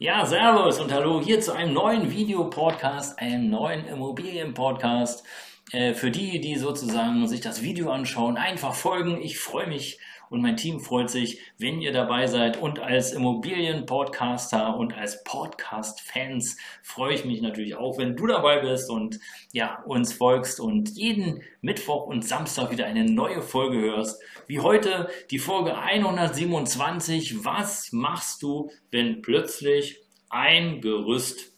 Ja, Servus und Hallo hier zu einem neuen Videopodcast, einem neuen Immobilienpodcast. Äh, für die, die sozusagen sich das Video anschauen, einfach folgen. Ich freue mich und mein Team freut sich, wenn ihr dabei seid. Und als Immobilien-Podcaster und als Podcast-Fans freue ich mich natürlich auch, wenn du dabei bist und ja, uns folgst und jeden Mittwoch und Samstag wieder eine neue Folge hörst. Wie heute die Folge 127. Was machst du, wenn plötzlich ein Gerüst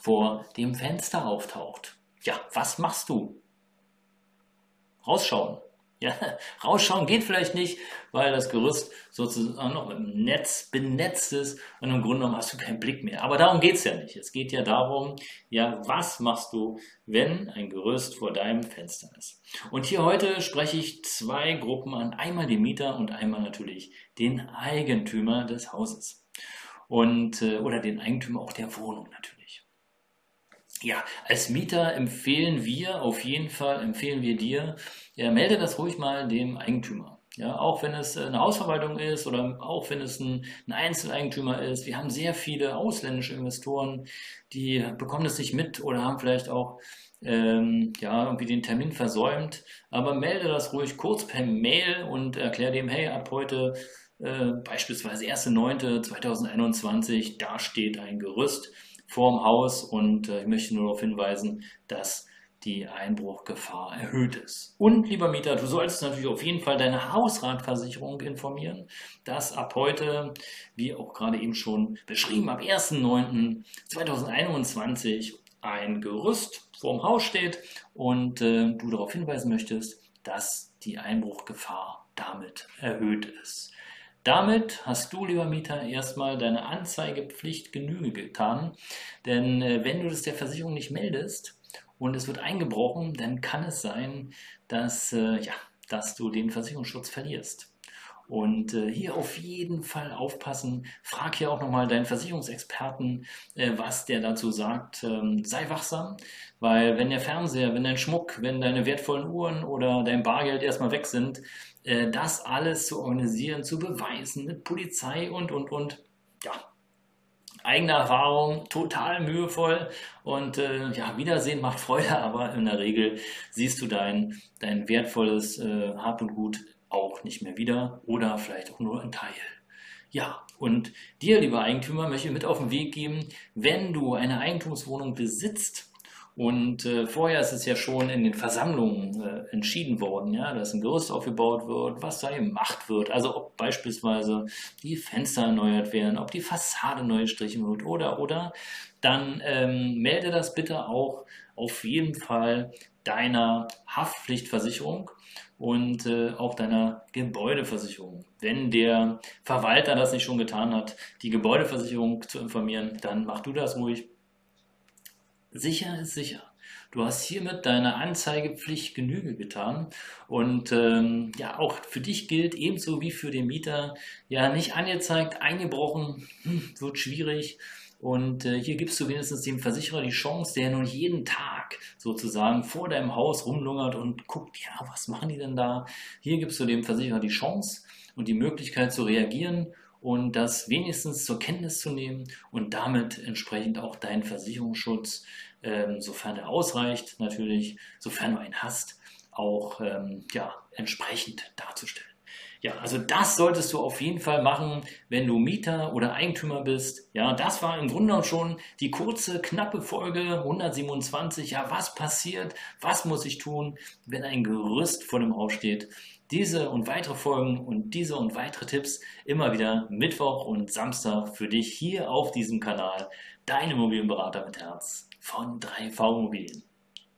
vor dem Fenster auftaucht? Ja, was machst du? Rausschauen. Ja, rausschauen geht vielleicht nicht, weil das Gerüst sozusagen noch im Netz benetzt ist und im Grunde genommen hast du keinen Blick mehr. Aber darum geht es ja nicht. Es geht ja darum, ja, was machst du, wenn ein Gerüst vor deinem Fenster ist? Und hier heute spreche ich zwei Gruppen an. Einmal den Mieter und einmal natürlich den Eigentümer des Hauses. Und, äh, oder den Eigentümer auch der Wohnung natürlich. Ja, als Mieter empfehlen wir auf jeden Fall, empfehlen wir dir, ja, melde das ruhig mal dem Eigentümer. Ja, auch wenn es eine Hausverwaltung ist oder auch wenn es ein, ein, Einzeleigentümer ist. Wir haben sehr viele ausländische Investoren, die bekommen das nicht mit oder haben vielleicht auch ähm, ja, irgendwie den Termin versäumt. Aber melde das ruhig kurz per Mail und erklär dem, hey, ab heute äh, beispielsweise 1.9.2021, da steht ein Gerüst vorm Haus und äh, ich möchte nur darauf hinweisen, dass die Einbruchgefahr erhöht ist. Und lieber Mieter, du solltest natürlich auf jeden Fall deine Hausratversicherung informieren, dass ab heute, wie auch gerade eben schon beschrieben, ab 1.9.2021 ein Gerüst vorm Haus steht und äh, du darauf hinweisen möchtest, dass die Einbruchgefahr damit erhöht ist. Damit hast du, lieber Mieter, erstmal deine Anzeigepflicht Genüge getan. Denn äh, wenn du das der Versicherung nicht meldest und es wird eingebrochen, dann kann es sein, dass, äh, ja, dass du den Versicherungsschutz verlierst. Und äh, hier auf jeden Fall aufpassen. Frag hier auch nochmal deinen Versicherungsexperten, äh, was der dazu sagt. Ähm, sei wachsam, weil wenn der Fernseher, wenn dein Schmuck, wenn deine wertvollen Uhren oder dein Bargeld erstmal weg sind, äh, das alles zu organisieren, zu beweisen mit Polizei und, und, und. Ja, eigene Erfahrung, total mühevoll und äh, ja, Wiedersehen macht Freude, aber in der Regel siehst du dein, dein wertvolles äh, Hab und Gut auch nicht mehr wieder oder vielleicht auch nur ein Teil. Ja, und dir, lieber Eigentümer, möchte ich mit auf den Weg geben, wenn du eine Eigentumswohnung besitzt, und äh, vorher ist es ja schon in den Versammlungen äh, entschieden worden, ja, dass ein Gerüst aufgebaut wird, was da gemacht wird. Also ob beispielsweise die Fenster erneuert werden, ob die Fassade neu gestrichen wird oder oder. Dann ähm, melde das bitte auch auf jeden Fall deiner Haftpflichtversicherung und äh, auch deiner Gebäudeversicherung. Wenn der Verwalter das nicht schon getan hat, die Gebäudeversicherung zu informieren, dann mach du das ruhig Sicher ist sicher. Du hast hiermit deiner Anzeigepflicht Genüge getan. Und ähm, ja, auch für dich gilt ebenso wie für den Mieter, ja, nicht angezeigt, eingebrochen, hm, wird schwierig. Und äh, hier gibst du wenigstens dem Versicherer die Chance, der nun jeden Tag sozusagen vor deinem Haus rumlungert und guckt, ja, was machen die denn da? Hier gibst du dem Versicherer die Chance und die Möglichkeit zu reagieren und das wenigstens zur Kenntnis zu nehmen und damit entsprechend auch deinen Versicherungsschutz, ähm, sofern er ausreicht, natürlich, sofern du einen hast, auch ähm, ja, entsprechend darzustellen. Ja, also das solltest du auf jeden Fall machen, wenn du Mieter oder Eigentümer bist. Ja, das war im Grunde schon die kurze, knappe Folge 127. Ja, was passiert? Was muss ich tun, wenn ein Gerüst vor dem Haus steht? Diese und weitere Folgen und diese und weitere Tipps immer wieder Mittwoch und Samstag für dich hier auf diesem Kanal. Dein Immobilienberater mit Herz von 3V Immobilien.